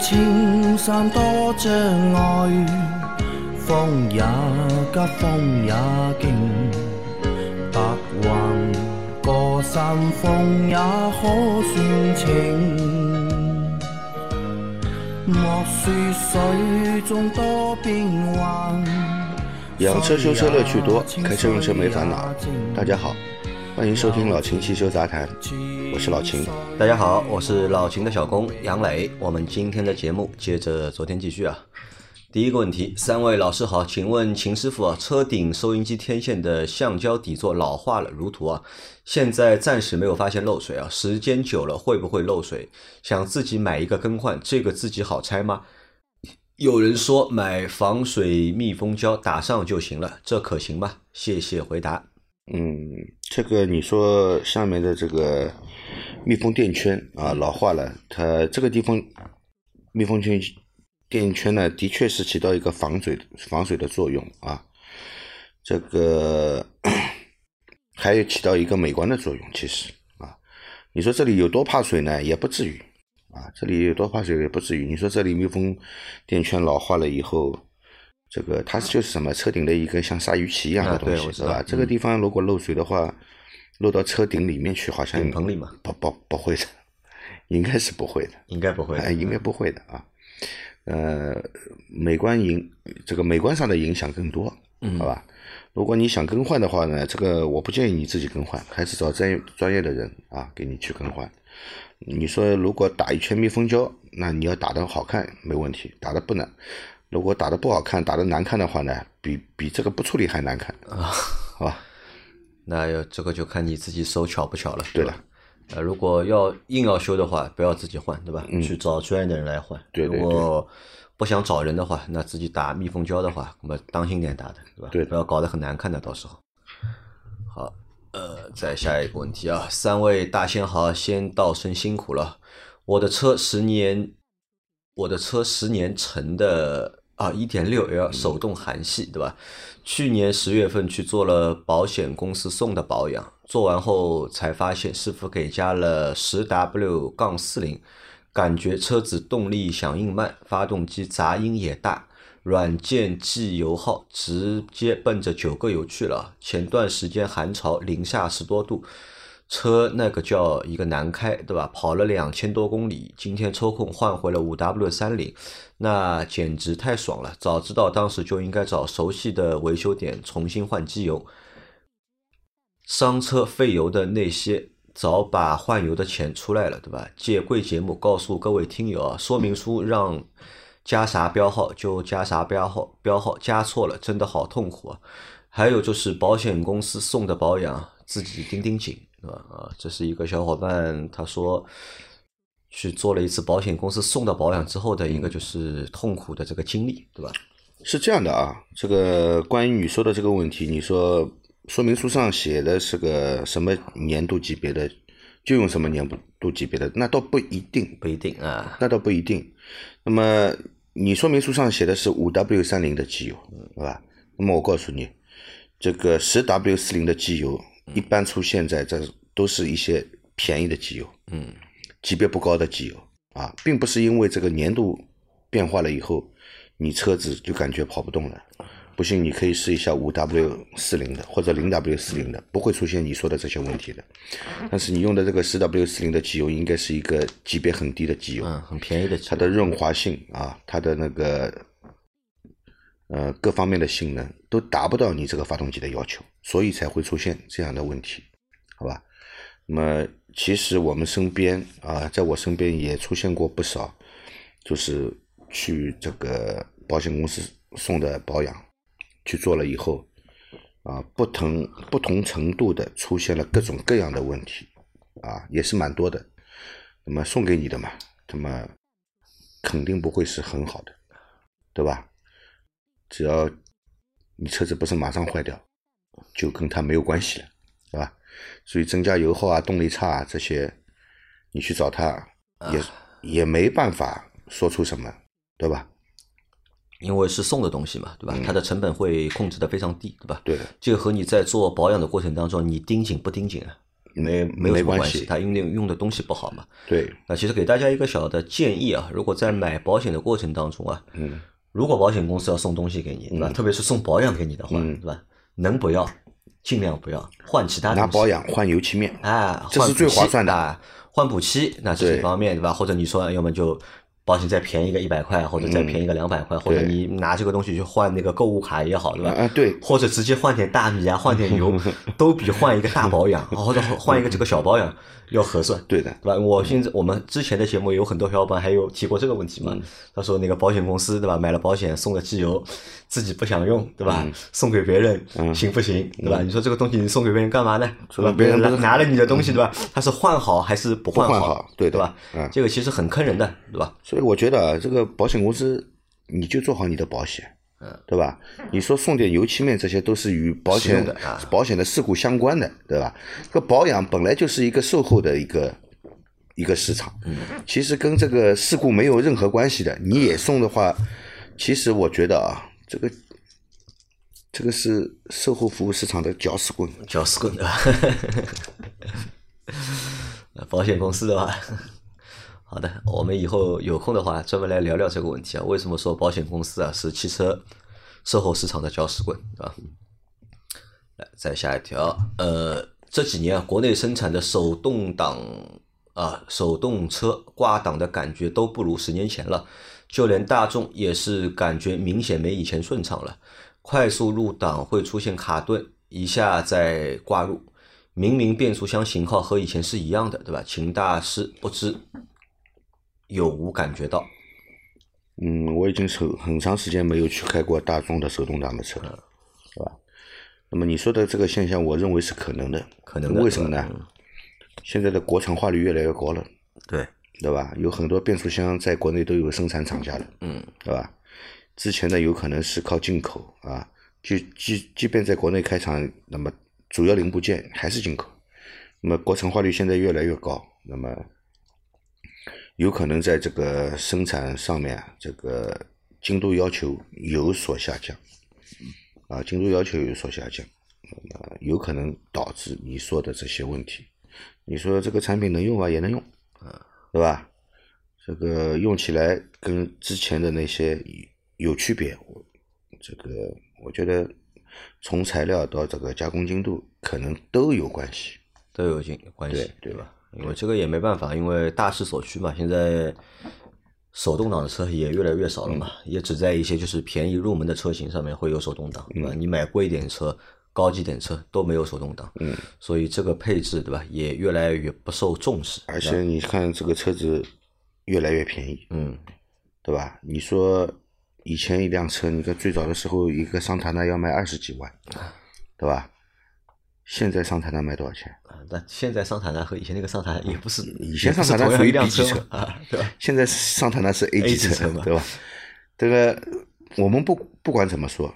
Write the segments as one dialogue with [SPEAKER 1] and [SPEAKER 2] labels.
[SPEAKER 1] 青山多障碍，风也急，风也劲，白云过山峰也可算情。莫说水中多变幻，
[SPEAKER 2] 养车修车乐趣多，开车用车没烦恼。大家好，欢迎收听老秦汽修杂谈，是老秦。
[SPEAKER 3] 大家好，我是老秦的小工杨磊。我们今天的节目接着昨天继续啊。第一个问题，三位老师好，请问秦师傅啊，车顶收音机天线的橡胶底座老化了，如图啊，现在暂时没有发现漏水啊，时间久了会不会漏水？想自己买一个更换，这个自己好拆吗？有人说买防水密封胶打上就行了，这可行吗？谢谢回答。
[SPEAKER 2] 嗯，这个你说下面的这个密封垫圈啊老化了，它这个地方密封圈垫圈呢，的确是起到一个防水防水的作用啊，这个 还有起到一个美观的作用。其实啊，你说这里有多怕水呢？也不至于啊，这里有多怕水也不至于。你说这里密封垫圈老化了以后，这个它就是什么车顶的一个像鲨鱼鳍一样的东西，是吧？这个地方如果漏水的话，漏到车顶里面去，好像
[SPEAKER 3] 顶棚里嘛？
[SPEAKER 2] 不不不会的，应该是不会的，
[SPEAKER 3] 应该不会，
[SPEAKER 2] 应该不会的啊。呃，美观影这个美观上的影响更多，好吧？如果你想更换的话呢，这个我不建议你自己更换，还是找专业专业的人啊，给你去更换。你说如果打一圈密封胶，那你要打的好看没问题，打的不难。如果打的不好看，打的难看的话呢，比比这个不处理还难看啊，好吧？
[SPEAKER 3] 那这个就看你自己手巧不巧了，
[SPEAKER 2] 对的。
[SPEAKER 3] 呃，如果要硬要修的话，不要自己换，对吧？去找专业的人来换。
[SPEAKER 2] 对对
[SPEAKER 3] 对。如果不想找人的话，那自己打密封胶的话，那么当心点打的，对吧？
[SPEAKER 2] 对。
[SPEAKER 3] 不要搞得很难看的，到时候。好，呃，再下一个问题啊，三位大仙好，先道声辛苦了。我的车十年，我的车十年成的啊，一点六 L 手动韩系，对吧？去年十月份去做了保险公司送的保养。做完后才发现，师傅给加了十 W 杠四零，感觉车子动力响应慢，发动机杂音也大，软件记油耗直接奔着九个油去了。前段时间寒潮，零下十多度，车那个叫一个难开，对吧？跑了两千多公里，今天抽空换回了五 W 三零，那简直太爽了！早知道当时就应该找熟悉的维修点重新换机油。伤车费油的那些，早把换油的钱出来了，对吧？借贵节目告诉各位听友啊，说明书让加啥标号就加啥标号，标号加错了真的好痛苦啊！还有就是保险公司送的保养，自己盯盯紧，对吧？啊，这是一个小伙伴他说去做了一次保险公司送到保养之后的一个就是痛苦的这个经历，对吧？
[SPEAKER 2] 是这样的啊，这个关于你说的这个问题，你说。说明书上写的是个什么年度级别的，就用什么年度级别的，那倒不一定，
[SPEAKER 3] 不一定啊，
[SPEAKER 2] 那倒不一定。那么你说明书上写的是五 W 三零的机油，对吧？那么我告诉你，这个十 W 四零的机油一般出现在这都是一些便宜的机油，
[SPEAKER 3] 嗯，
[SPEAKER 2] 级别不高的机油啊，并不是因为这个年度变化了以后，你车子就感觉跑不动了。不信，你可以试一下五 W 四零的或者零 W 四零的，不会出现你说的这些问题的。但是你用的这个十 W 四零的机油，应该是一个级别很低的机油，
[SPEAKER 3] 嗯，很便宜的。
[SPEAKER 2] 它的润滑性啊，它的那个呃各方面的性能都达不到你这个发动机的要求，所以才会出现这样的问题，好吧？那么其实我们身边啊，在我身边也出现过不少，就是去这个保险公司送的保养。去做了以后，啊，不同不同程度的出现了各种各样的问题，啊，也是蛮多的。那么送给你的嘛，那么肯定不会是很好的，对吧？只要你车子不是马上坏掉，就跟它没有关系了，对吧？所以增加油耗啊、动力差啊这些，你去找他也也没办法说出什么，对吧？
[SPEAKER 3] 因为是送的东西嘛，对吧？它的成本会控制的非常低，对吧？
[SPEAKER 2] 对。
[SPEAKER 3] 这个和你在做保养的过程当中，你盯紧不盯紧啊？没没有什么关
[SPEAKER 2] 系
[SPEAKER 3] 它因为用的东西不好嘛。
[SPEAKER 2] 对，
[SPEAKER 3] 那其实给大家一个小的建议啊，如果在买保险的过程当中啊，
[SPEAKER 2] 嗯，
[SPEAKER 3] 如果保险公司要送东西给你，对吧？特别是送保养给你的话，
[SPEAKER 2] 嗯
[SPEAKER 3] 对吧？能不要尽量不要，换其他
[SPEAKER 2] 拿
[SPEAKER 3] 东西
[SPEAKER 2] 保养换油漆面，
[SPEAKER 3] 哎，
[SPEAKER 2] 这是最划算的
[SPEAKER 3] 啊换补漆那是一方面对吧？或者你说要么就保险再便宜个一百块，或者再便宜个两百块，或者你拿这个东西去换那个购物卡也好，对吧？
[SPEAKER 2] 啊对
[SPEAKER 3] 或者直接换点大米啊，换点油，都比换一个大保养或者换一个这个小保养要合算。
[SPEAKER 2] 对的，
[SPEAKER 3] 对吧？我现在我们之前的节目有很多小伙伴还有提过这个问题嘛。他说那个保险公司对吧，买了保险送了机油，自己不想用对吧？送给别人行不行？对吧？你说这个东西你送给别人干嘛呢？对吧？别人拿了你的东西对吧？他是换好还是不换
[SPEAKER 2] 好对的
[SPEAKER 3] 对吧
[SPEAKER 2] 嗯？
[SPEAKER 3] 这个其实很坑人的，对吧？
[SPEAKER 2] 所以我觉得啊，这个保险公司你就做好你的保险，
[SPEAKER 3] 嗯
[SPEAKER 2] 对吧？你说送点油漆面，这些都是与保险
[SPEAKER 3] 的啊
[SPEAKER 2] 保险的事故相关的，对吧？这个保养本来就是一个售后的一个一个市场，
[SPEAKER 3] 嗯
[SPEAKER 2] 其实跟这个事故没有任何关系的。你也送的话，其实我觉得啊，这个这个是售后服务市场的搅屎棍。
[SPEAKER 3] 搅屎棍对吧？保险公司的话，好的，我们以后有空的话专门来聊聊这个问题啊。为什么说保险公司啊是汽车售后市场的搅屎棍，对吧？来，再下一条，呃，这几年啊，国内生产的手动挡啊，手动车挂档的感觉都不如十年前了，就连大众也是感觉明显没以前顺畅了。快速入档会出现卡顿，一下再挂入，明明变速箱型号和以前是一样的，对吧？秦大师不知有无感觉到？
[SPEAKER 2] 嗯，我已经手很长时间没有去开过大众的手动挡的车了，是吧？那么你说的这个现象，我认为是可能的。
[SPEAKER 3] 可能的
[SPEAKER 2] 为什么呢？现在的国产化率越来越高了，
[SPEAKER 3] 对，
[SPEAKER 2] 对吧？有很多变速箱在国内都有生产厂家了，
[SPEAKER 3] 嗯，
[SPEAKER 2] 对吧？之前呢，有可能是靠进口啊，就即即便在国内开厂，那么主要零部件还是进口。那么国产化率现在越来越高，那么有可能在这个生产上面，这个精度要求有所下降，啊，精度要求有所下降，那么有可能导致你说的这些问题。你说这个产品能用吧，也能用，啊对吧？这个用起来跟之前的那些有区别，我这个我觉得从材料到这个加工精度可能都有关系。
[SPEAKER 3] 都有关关系
[SPEAKER 2] 对，对
[SPEAKER 3] 吧？因为这个也没办法，因为大势所趋嘛。现在手动挡的车也越来越少了嘛，也只在一些就是便宜入门的车型上面会有手动挡，对吧？你买贵一点车、高级点车都没有手动挡，
[SPEAKER 2] 嗯，
[SPEAKER 3] 所以这个配置对吧，也越来越不受重视。
[SPEAKER 2] 而且你看这个车子越来越便宜，
[SPEAKER 3] 嗯，
[SPEAKER 2] 对吧？你说以前一辆车，你看最早的时候一个桑塔纳要卖二十几万，对吧？现在桑塔纳卖多少钱？
[SPEAKER 3] 啊但现在桑塔纳和以前那个桑塔纳也不是，
[SPEAKER 2] 以前桑塔纳属于 B 级
[SPEAKER 3] 车
[SPEAKER 2] 车
[SPEAKER 3] 啊，对吧？
[SPEAKER 2] 现在桑塔纳是 A 级
[SPEAKER 3] 级车嘛
[SPEAKER 2] 对吧？这个我们不不管怎么说，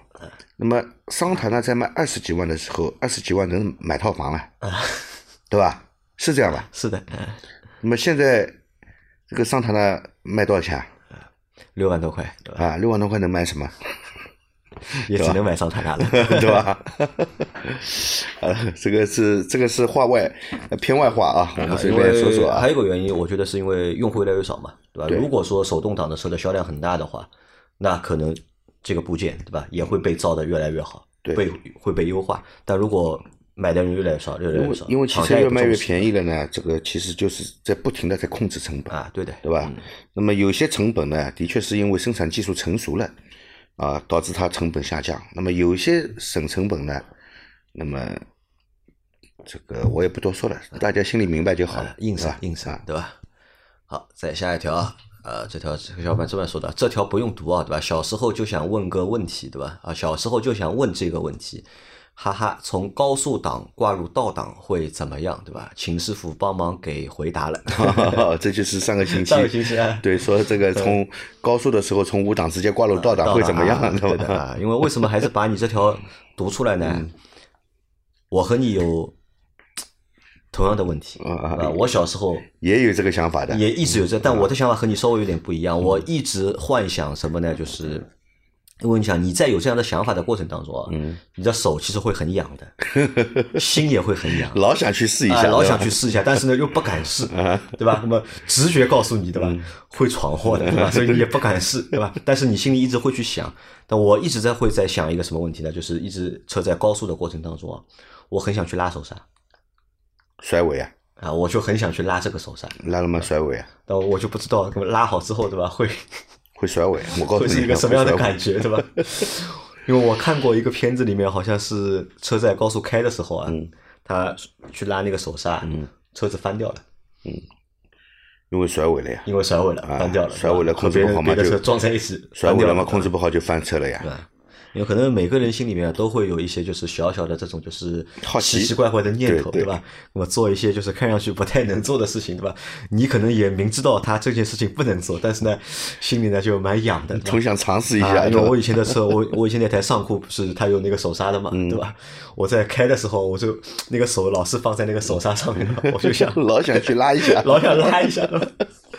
[SPEAKER 2] 那么桑塔纳在卖二十几万的时候，二十几万能买套房了，啊对吧？是这样吧？
[SPEAKER 3] 是的，嗯
[SPEAKER 2] 那么现在这个桑塔纳卖多少钱啊？
[SPEAKER 3] 六万多块，对吧？
[SPEAKER 2] 啊，六万多块能买什么？
[SPEAKER 3] 也只能买桑塔纳了。
[SPEAKER 2] 对吧？呃，这个是这个是话外呃偏外话啊，我们随便说说啊
[SPEAKER 3] 还。有一个原因，我觉得是因为用户越来越少嘛，对吧？
[SPEAKER 2] 对
[SPEAKER 3] 如果说手动挡的车的销量很大的话，那可能这个部件对吧也会被造的越来越好，
[SPEAKER 2] 对
[SPEAKER 3] 被会被优化。但如果买的人越来越少，越来越少，
[SPEAKER 2] 因为汽车越卖越便宜了呢，这个其实就是在不停的在控制成本。
[SPEAKER 3] 啊，对的，
[SPEAKER 2] 对吧？那么有些成本呢，的确是因为生产技术成熟了，啊，导致它成本下降。那么有些省成本呢，那么这个我也不多说了，大家心里明白就好了
[SPEAKER 3] 啊，，硬
[SPEAKER 2] 是吧？
[SPEAKER 3] 伤硬伤
[SPEAKER 2] 啊，
[SPEAKER 3] 对吧？好，再下一条啊，呃，这条这个小伙伴这么说的，这条不用读啊，对吧？小时候就想问个问题，对吧？啊，小时候就想问这个问题，哈哈，从高速档挂入倒档会怎么样，对吧？秦师傅帮忙给回答了。
[SPEAKER 2] 这就是上个星期
[SPEAKER 3] 上个星期啊
[SPEAKER 2] 对说这个从高速的时候从五档直接挂入倒档会怎么样，
[SPEAKER 3] 啊对
[SPEAKER 2] 对吧？
[SPEAKER 3] 的啊，因为为什么还是把你这条读出来呢？
[SPEAKER 2] 嗯
[SPEAKER 3] 我和你有同样的问题
[SPEAKER 2] 啊啊
[SPEAKER 3] 啊，我小时候
[SPEAKER 2] 也有这个想法的，
[SPEAKER 3] 也一直有这，但我的想法和你稍微有点不一样。我一直幻想什么呢？就是因为你想，你在有这样的想法的过程当中啊，
[SPEAKER 2] 嗯
[SPEAKER 3] 你的手其实会很痒的，心也会很痒，
[SPEAKER 2] 老想去试一下，
[SPEAKER 3] 啊老想去试一下，但是呢又不敢试，对吧？那么直觉告诉你，对吧？
[SPEAKER 2] 嗯
[SPEAKER 3] 会闯祸的，对吧？所以你也不敢试，对吧？但是你心里一直会去想。但我一直在会在想一个什么问题呢？就是一直车在高速的过程当中啊，我很想去拉手刹
[SPEAKER 2] 甩尾啊，
[SPEAKER 3] 啊，我就很想去拉这个手刹，
[SPEAKER 2] 拉了吗？甩尾啊，
[SPEAKER 3] 但我就不知道，拉好之后，对吧？会
[SPEAKER 2] 会甩尾，我告诉你，
[SPEAKER 3] 会是一个什么样的感觉，对吧？因为我看过一个片子，里面好像是车在高速开的时候啊，
[SPEAKER 2] 嗯。
[SPEAKER 3] 他去拉那个手刹，车子翻掉了。嗯。
[SPEAKER 2] 因为甩尾了呀，
[SPEAKER 3] 因为甩尾了，
[SPEAKER 2] 啊
[SPEAKER 3] 翻掉了，
[SPEAKER 2] 甩尾了控制不好嘛就
[SPEAKER 3] 别的车撞在一起，
[SPEAKER 2] 甩尾了嘛，控制不好就翻车了呀？
[SPEAKER 3] 因为可能每个人心里面都会有一些就是小小的这种就是
[SPEAKER 2] 好奇
[SPEAKER 3] 奇奇怪怪的念头，
[SPEAKER 2] 对对
[SPEAKER 3] 吧？那么做一些就是看上去不太能做的事情，对吧？你可能也明知道他这件事情不能做，但是呢，心里呢就蛮痒的，
[SPEAKER 2] 总想尝试一下，
[SPEAKER 3] 啊，因为我以前的车，我我以前那台上酷不是它有那个手刹的嘛，
[SPEAKER 2] 嗯
[SPEAKER 3] 对吧？我在开的时候，我就那个手老是放在那个手刹上面的，我就想
[SPEAKER 2] 老想去拉一下，
[SPEAKER 3] 老想拉一下？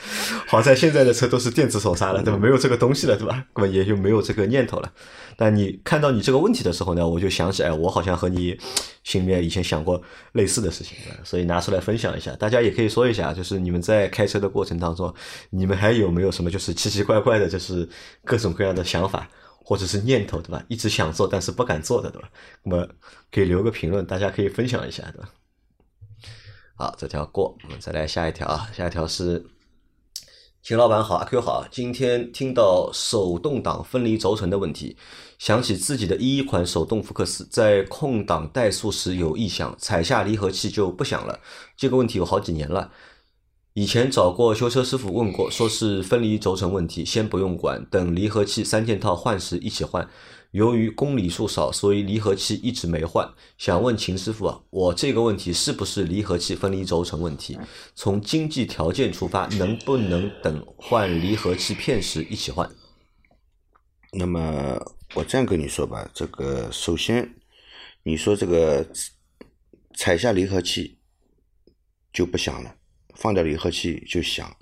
[SPEAKER 3] 好在现在的车都是电子手刹了，对吧？没有这个东西了，对吧？那么也就没有这个念头了。但你看到你这个问题的时候呢，我就想起，哎，我好像和你心里面以前想过类似的事情，所以拿出来分享一下。大家也可以说一下，就是你们在开车的过程当中，你们还有没有什么就是奇奇怪怪的，就是各种各样的想法或者是念头，对吧？一直想做但是不敢做的，对吧？那么可以留个评论，大家可以分享一下，对吧？好，这条过，我们再来下一条啊，下一条是。秦老板好，阿 Q 好。今天听到手动挡分离轴承的问题，想起自己的一一款手动福克斯在空档怠速时有异响，踩下离合器就不响了。这个问题有好几年了，以前找过修车师傅问过，说是分离轴承问题，先不用管，等离合器三件套换时一起换。由于公里数少，所以离合器一直没换。想问秦师傅啊，我这个问题是不是离合器分离轴承问题？从经济条件出发，能不能等换离合器片时一起换？
[SPEAKER 2] 那么我这样跟你说吧，这个首先你说这个踩下离合器就不响了，放掉离合器就响，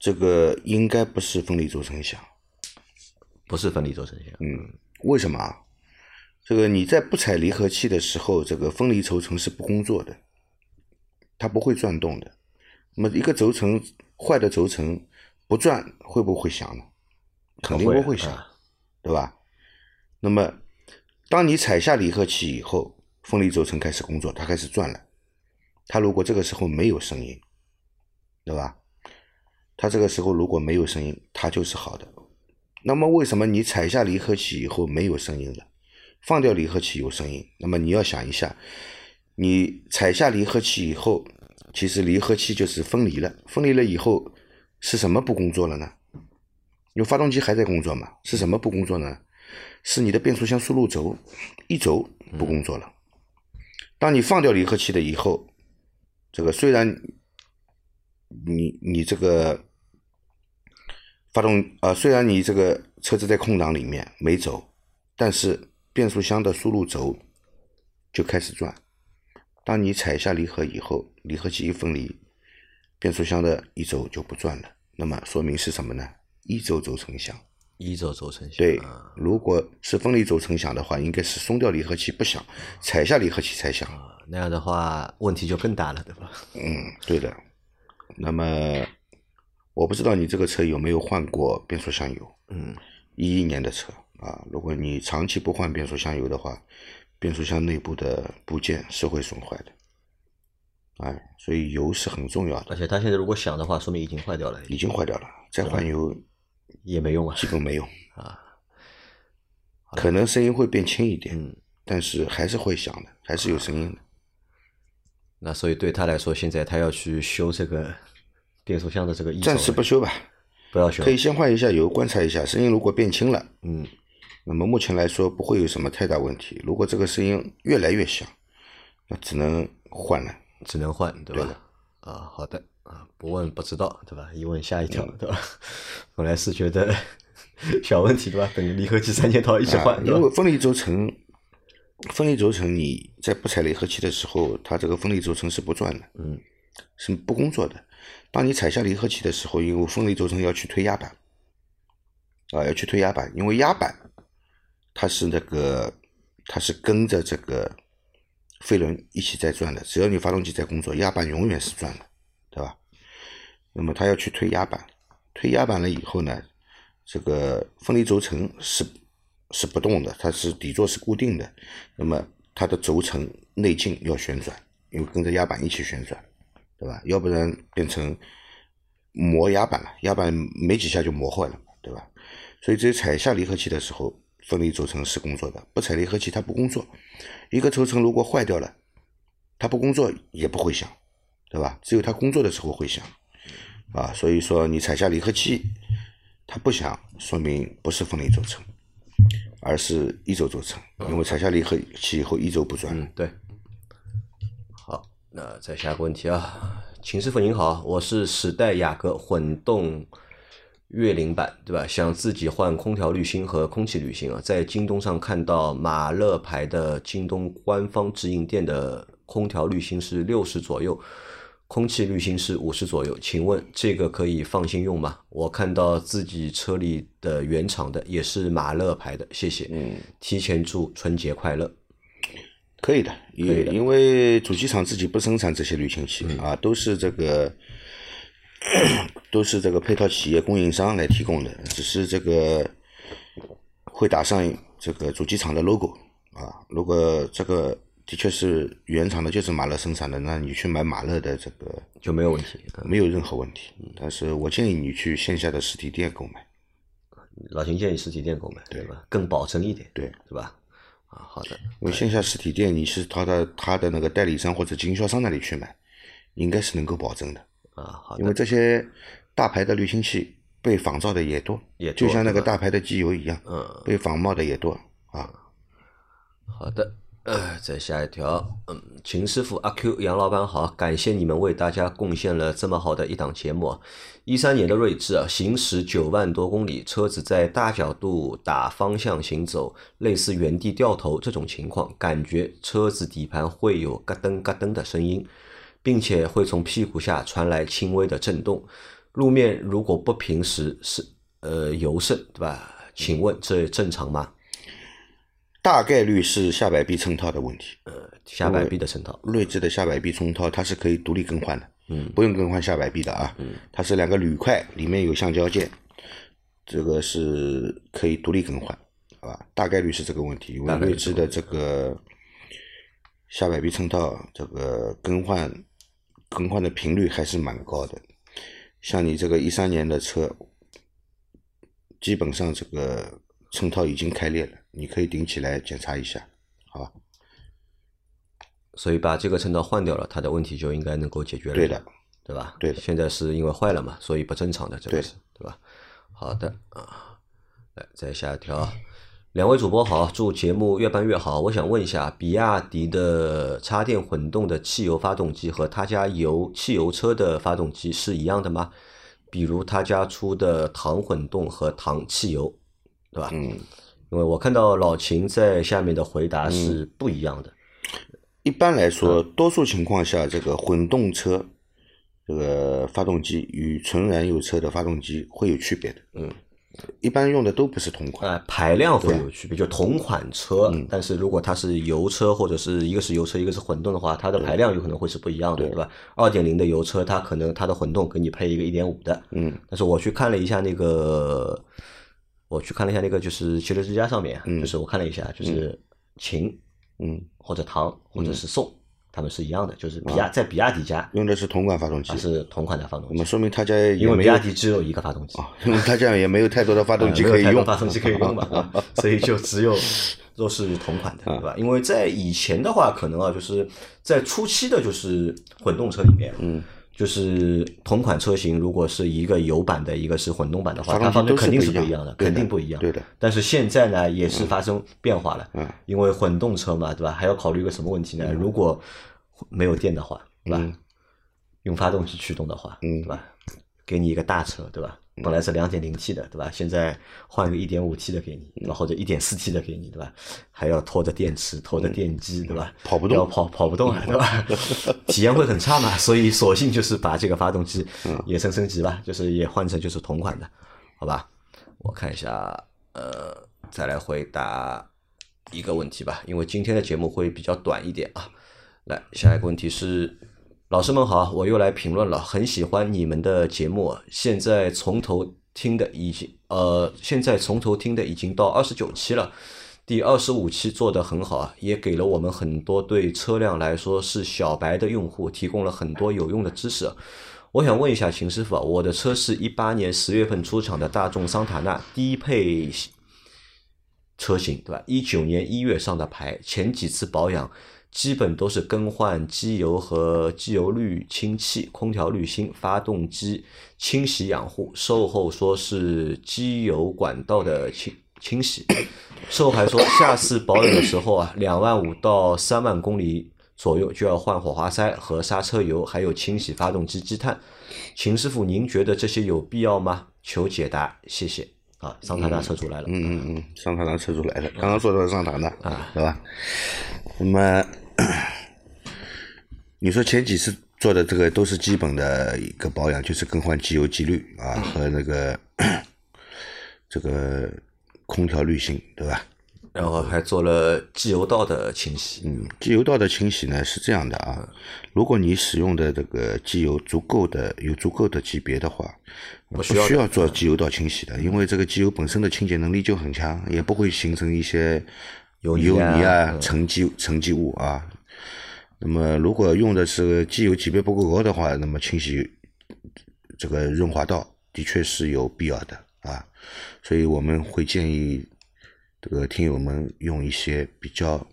[SPEAKER 2] 这个应该不是分离轴承响。
[SPEAKER 3] 不是分离轴承响，
[SPEAKER 2] 嗯，为什么啊？这个你在不踩离合器的时候，这个分离轴承是不工作的，它不会转动的。那么一个轴承坏的轴承不转会不会响呢？肯定不会响，
[SPEAKER 3] 啊
[SPEAKER 2] 对吧？那么当你踩下离合器以后，分离轴承开始工作，它开始转了。它如果这个时候没有声音，对吧？它这个时候如果没有声音，它就是好的。那么为什么你踩下离合器以后没有声音了，放掉离合器有声音？那么你要想一下，你踩下离合器以后，其实离合器就是分离了，分离了以后是什么不工作了呢？因为发动机还在工作嘛，是什么不工作呢？是你的变速箱输入轴一轴不工作了。当你放掉离合器的以后，这个虽然你你这个发动啊、呃，虽然你这个车子在空档里面没走，但是变速箱的输入轴就开始转。当你踩下离合以后，离合器一分离，变速箱的一轴就不转了。那么说明是什么呢？一轴轴承响。
[SPEAKER 3] 一轴轴承响。
[SPEAKER 2] 对
[SPEAKER 3] 啊，
[SPEAKER 2] 如果是分离轴承响的话，应该是松掉离合器不响，踩下离合器才响。
[SPEAKER 3] 那样的话问题就更大了，对吧？
[SPEAKER 2] 嗯，对的。那么我不知道你这个车有没有换过变速箱油？
[SPEAKER 3] 嗯，
[SPEAKER 2] 一一年的车啊，如果你长期不换变速箱油的话，变速箱内部的部件是会损坏的。哎，所以油是很重要的，
[SPEAKER 3] 而且它现在如果响的话，说明已经坏掉了，
[SPEAKER 2] 已经坏掉了，再换油
[SPEAKER 3] 也没用啊
[SPEAKER 2] 基本没用，
[SPEAKER 3] 啊。
[SPEAKER 2] 可能声音会变轻一点，
[SPEAKER 3] 嗯，
[SPEAKER 2] 但是还是会响的，还是有声音的。
[SPEAKER 3] 那所以对他来说，现在他要去修这个变速箱的这个
[SPEAKER 2] 暂时不修吧，
[SPEAKER 3] 不要修
[SPEAKER 2] 可，以先换一下油，观察一下声音，如果变轻了，
[SPEAKER 3] 嗯，
[SPEAKER 2] 那么目前来说不会有什么太大问题。如果这个声音越来越响，那只能换了。
[SPEAKER 3] 只能换，对吧
[SPEAKER 2] 对？
[SPEAKER 3] 啊，好的啊，不问不知道，对吧？一问吓一
[SPEAKER 2] 嗯
[SPEAKER 3] 跳，对吧？本来是觉得小问题，对吧？等离合器三件套一起换，对吧？
[SPEAKER 2] 啊因为分离轴承，分离轴承你在不踩离合器的时候，它这个分离轴承是不转的，
[SPEAKER 3] 嗯，
[SPEAKER 2] 是不工作的。当你踩下离合器的时候，因为分离轴承要去推压板，啊，要去推压板，因为压板它是那个它是跟着这个飞轮一起在转的，只要你发动机在工作，压板永远是转的，对吧？那么它要去推压板，推压板了以后呢，这个分离轴承是是不动的，它是底座是固定的，那么它的轴承内径要旋转，因为跟着压板一起旋转，对吧？要不然变成磨压板了，压板没几下就磨坏了，对吧？所以只有踩下离合器的时候，分离轴承是工作的；不踩离合器，它不工作。一个轴承如果坏掉了，它不工作也不会响，对吧？只有它工作的时候会响，啊，所以说你踩下离合器，它不响，说明不是分离轴承，而是一轴轴承，因为踩下离合器以后一轴不转。
[SPEAKER 3] 嗯，对。好，那再下个问题啊，秦师傅您好，我是时代雅阁混动悦龄版，对吧？想自己换空调滤芯和空气滤芯啊，在京东上看到马勒牌的京东官方直营店的空调滤芯是六十左右。空气滤芯是五十左右，请问这个可以放心用吗？我看到自己车里的原厂的也是马勒牌的，谢谢。
[SPEAKER 2] 嗯，
[SPEAKER 3] 提前祝春节快乐。
[SPEAKER 2] 可以的，因
[SPEAKER 3] 以的
[SPEAKER 2] 因为主机厂自己不生产这些滤清器、
[SPEAKER 3] 嗯
[SPEAKER 2] 啊，都是这个 都是这个配套企业供应商来提供的，只是这个会打上这个主机厂的 logo 啊。如果这个的确是原厂的，就是马勒生产的，那你去买马勒的这个
[SPEAKER 3] 就没有问题。
[SPEAKER 2] 没有任何问题。但是我建议你去线下的实体店购买。
[SPEAKER 3] 老秦建议实体店购买，对吧？更保真一点，
[SPEAKER 2] 对，
[SPEAKER 3] 是吧？啊，好的，
[SPEAKER 2] 因为线下实体店你是他的他的那个代理商或者经销商那里去买，应该是能够保证的。
[SPEAKER 3] 啊，好的
[SPEAKER 2] 因为，这些大牌的滤清器被仿造的也多，
[SPEAKER 3] 也多
[SPEAKER 2] 就像那个大牌的机油一样，
[SPEAKER 3] 嗯，
[SPEAKER 2] 被仿冒的也多啊。
[SPEAKER 3] 好的。呃，再下一条，嗯，秦师傅、阿 Q、杨老板好，感谢你们为大家贡献了这么好的一档节目。一三年的锐志啊，行驶九万多公里，车子在大角度打方向行走，类似原地掉头这种情况，感觉车子底盘会有咯噔咯噔的声音，并且会从屁股下传来轻微的震动。路面如果不平时是呃油渗，对吧？请问这正常吗？
[SPEAKER 2] 大概率是下摆臂衬套的问题。
[SPEAKER 3] 呃下摆臂的衬套，
[SPEAKER 2] 锐志的下摆臂衬套它是可以独立更换的，
[SPEAKER 3] 嗯
[SPEAKER 2] 不用更换下摆臂的啊。它是两个铝块，里面有橡胶件，这个是可以独立更换，好吧？大概率是这个问题，因为
[SPEAKER 3] 大概率
[SPEAKER 2] 锐志的这个下摆臂衬套这个更换更换的频率还是蛮高的。像你这个一三年的车，基本上这个衬套已经开裂了，你可以顶起来检查一下，好吧？
[SPEAKER 3] 所以把这个衬套换掉了，它的问题就应该能够解决了，
[SPEAKER 2] 对的，
[SPEAKER 3] 对吧？
[SPEAKER 2] 对的
[SPEAKER 3] 现在是因为坏了嘛，所以不正常的，这个
[SPEAKER 2] 对
[SPEAKER 3] 是对吧？好的啊，来再下一条，两位主播好，祝节目越办越好。我想问一下，比亚迪的插电混动的汽油发动机和他家油汽油车的发动机是一样的吗？比如他家出的糖混动和糖汽油，对吧？
[SPEAKER 2] 嗯。
[SPEAKER 3] 因为我看到老秦在下面的回答是不一样的，
[SPEAKER 2] 一般来
[SPEAKER 3] 嗯
[SPEAKER 2] 说，多数情况下，这个混动车这个发动机与纯燃油车的发动机会有区别的。
[SPEAKER 3] 嗯，
[SPEAKER 2] 一般用的都不是同款。
[SPEAKER 3] 呃，排量会有区别，就同款车，
[SPEAKER 2] 嗯
[SPEAKER 3] 但是如果它是油车或者是一个是油车，一个是混动的话，它的排量有可能会是不一样的，对吧？二点零的油车，它可能它的混动给你配一个一点五的，
[SPEAKER 2] 嗯
[SPEAKER 3] 但是我去看了一下那个，我去看了一下那个，就是汽车之家上面，就是我看了一下，就是秦
[SPEAKER 2] 嗯，
[SPEAKER 3] 或者唐或者是宋，他们是一样的，就是比亚在比亚迪家。
[SPEAKER 2] 用的是同款发动机。
[SPEAKER 3] 它，是同款的发动机，
[SPEAKER 2] 那么说明他家
[SPEAKER 3] 因为比亚迪只有一个发动机。
[SPEAKER 2] 啊，因为他家也没有太多的发动机可以用。
[SPEAKER 3] 发动机可以用嘛，啊所以就只有都是同款的，对吧？因为在以前的话，可能啊，就是在初期的，就是混动车里面，
[SPEAKER 2] 嗯，
[SPEAKER 3] 就是同款车型，如果是一个油版的，一个是混动版的话，
[SPEAKER 2] 发动机
[SPEAKER 3] 它方面肯定
[SPEAKER 2] 是不一样
[SPEAKER 3] 的，肯定不一样。
[SPEAKER 2] 对的。
[SPEAKER 3] 但是现在呢，也是发生变化了，
[SPEAKER 2] 嗯，
[SPEAKER 3] 因为混动车嘛，对吧？还要考虑一个什么问题呢？如果没有电的话，对吧？
[SPEAKER 2] 嗯
[SPEAKER 3] 用发动机驱动的话，
[SPEAKER 2] 嗯
[SPEAKER 3] 对吧？给你一个大车，对吧？本来是两点零 T 的，对吧？现在换个一点五 T 的给你，然后？或者一点四 T 的给你，对吧？还要拖着电池，拖着电机，对吧？
[SPEAKER 2] 嗯跑不动
[SPEAKER 3] 要跑跑不动了，对吧？体验会很差嘛，所以索性就是把这个发动机
[SPEAKER 2] 嗯
[SPEAKER 3] 也升升级吧，就是也换成就是同款的，好吧？我看一下，呃，再来回答一个问题吧，因为今天的节目会比较短一点啊。来，下一个问题是，老师们好，我又来评论了，很喜欢你们的节目，现在从头听的已经呃，现在从头听的已经到二十九期了。第二十五期做的很好啊，也给了我们很多对车辆来说是小白的用户提供了很多有用的知识。我想问一下秦师傅，我的车是一八年十月份出厂的大众桑塔纳低配车型，对吧？一九年一月上的牌，前几次保养基本都是更换机油和机油滤清器、空调滤芯、发动机清洗养护，售后说是机油管道的清清洗，售后还说下次保养的时候啊，两万五到三万公里左右就要换火花塞和刹车油，还有清洗发动机积碳。秦师傅，您觉得这些有必要吗？求解答，谢谢。啊，桑塔纳车主来了。
[SPEAKER 2] 嗯嗯嗯，桑塔纳车主来了，刚刚说到桑塔纳
[SPEAKER 3] 啊，
[SPEAKER 2] 对吧？那么你说前几次做的这个都是基本的一个保养，就是更换机油机滤啊和那个 这个空调滤芯，对吧？
[SPEAKER 3] 然后还做了机油道的清洗。
[SPEAKER 2] 嗯，机油道的清洗呢是这样的啊，如果你使用的这个机油足够的有足够的级别的话，不
[SPEAKER 3] 需要
[SPEAKER 2] 做机油道清洗的，因为这个机油本身的清洁能力就很强，也不会形成一些
[SPEAKER 3] 油泥
[SPEAKER 2] 油
[SPEAKER 3] 啊
[SPEAKER 2] 泥啊、
[SPEAKER 3] 嗯
[SPEAKER 2] 沉积沉积物啊。那么如果用的是机油级别不够高的话，那么清洗这个润滑道的确是有必要的啊，所以我们会建议这个听友们用一些比较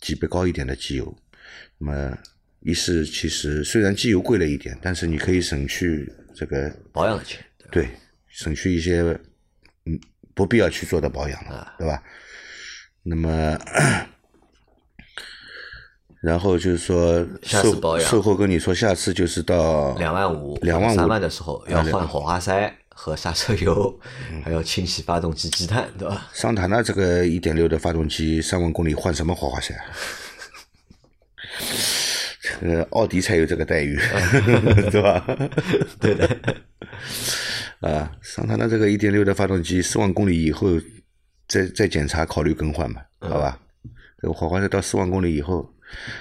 [SPEAKER 2] 级别高一点的机油。那么一是其实虽然机油贵了一点，但是你可以省去这个
[SPEAKER 3] 保养的钱。
[SPEAKER 2] 对，省去一些嗯不必要去做的保养了，
[SPEAKER 3] 啊
[SPEAKER 2] 对吧？那么，然后就是说售售后跟你说，下次就是到
[SPEAKER 3] 两万五、
[SPEAKER 2] 两万五
[SPEAKER 3] 三万的时候要换火花塞和刹车油，
[SPEAKER 2] 嗯
[SPEAKER 3] 还要清洗发动机积碳，对吧？
[SPEAKER 2] 桑塔纳这个一点六的发动机，三万公里换什么火花塞啊？这个奥迪才有这个待遇，对吧？
[SPEAKER 3] 对的，
[SPEAKER 2] 啊，桑塔纳这个一点六的发动机，四万公里以后再再检查，考虑更换吧，好吧？这个火花塞到四万公里以后，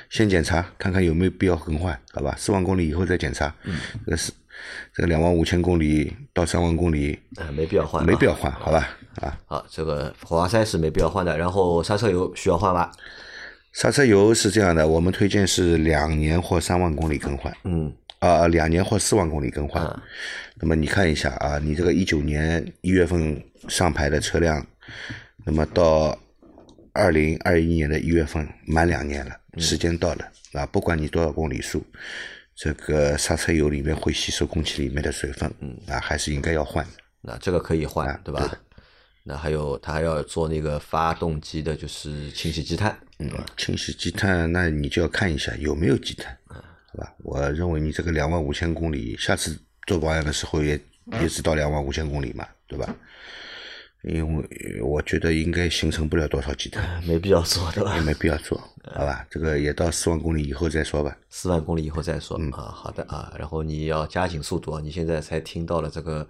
[SPEAKER 2] 先检查看看有没有必要更换，好吧？四万公里以后再检查。嗯，这个是这个两万五千公里到三万公里
[SPEAKER 3] 啊，没必要换，
[SPEAKER 2] 没必要。换，好吧？啊，
[SPEAKER 3] 好，这个火花塞是没必要换的，然后刹车油需要换吧？
[SPEAKER 2] 刹车油是这样的，我们推荐是两年或三万公里更换。
[SPEAKER 3] 嗯，
[SPEAKER 2] 啊，两年或四万公里更换。
[SPEAKER 3] 啊
[SPEAKER 2] 那么你看一下啊，你这个一九年一月份上牌的车辆，那么到二零二一年的一月份满两年了，时间到了啊，不管你多少公里数，这个刹车油里面会吸收空气里面的水分，啊，还是应该要换的。
[SPEAKER 3] 那这个可以换，
[SPEAKER 2] 啊
[SPEAKER 3] 对吧？那还有，他还要做那个发动机的，就是清洗积碳，对吧？
[SPEAKER 2] 清洗积碳，那你就要看一下有没有积碳，好吧？我认为你这个两万五千公里，下次做保养的时候也也只到两万五千公里嘛，对吧？因为我觉得应该形成不了多少积碳，
[SPEAKER 3] 没必要做，对吧
[SPEAKER 2] 也？没必要做，好吧？这个也到四万公里以后再说吧。
[SPEAKER 3] 四万公里以后再说、
[SPEAKER 2] 嗯
[SPEAKER 3] 啊。好的啊，然后你要加紧速度啊！你现在才听到了这个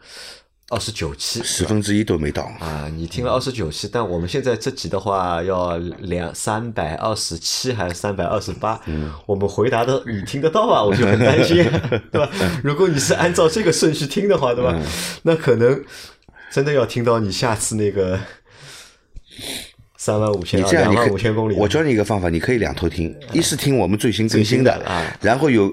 [SPEAKER 3] 二十九期
[SPEAKER 2] 十分之一都没到，
[SPEAKER 3] 啊，你听了二十九期，但我们现在这集的话要两三百二十七还是三百二十八？
[SPEAKER 2] 嗯
[SPEAKER 3] 我们回答的你听得到啊？我就很担心，对吧？如果你是按照这个顺序听的话，对吧？
[SPEAKER 2] 嗯
[SPEAKER 3] 那可能真的要听到你下次那个三万五千啊，两
[SPEAKER 2] 你这样你
[SPEAKER 3] 五千公里，
[SPEAKER 2] 我教你一个方法，你可以两头听，一是听我们最新更新的
[SPEAKER 3] 最新的啊，
[SPEAKER 2] 然后有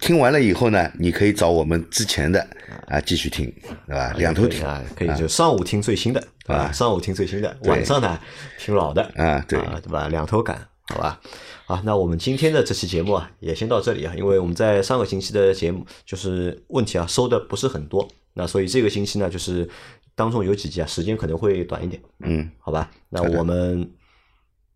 [SPEAKER 2] 听完了以后呢，你可以找我们之前的啊继续听，对吧？两头听
[SPEAKER 3] 啊，可以就上午听最新的，对吧？上午听最新的，晚上呢听老的，
[SPEAKER 2] 啊，对，
[SPEAKER 3] 啊，对吧？两头赶，好吧？好，那我们今天的这期节目啊，也先到这里啊，因为我们在上个星期的节目就是问题啊收的不是很多，那所以这个星期呢，就是当中有几集啊时间可能会短一点。
[SPEAKER 2] 嗯
[SPEAKER 3] 好吧那我们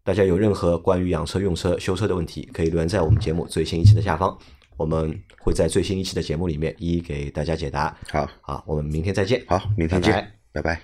[SPEAKER 3] 大家有任何关于养车用车修车的问题可以留言在我们节目最新一期的下方。我们会在最新一期的节目里面一一给大家解答
[SPEAKER 2] 好。
[SPEAKER 3] 好我们明天再见
[SPEAKER 2] 好明天见拜拜。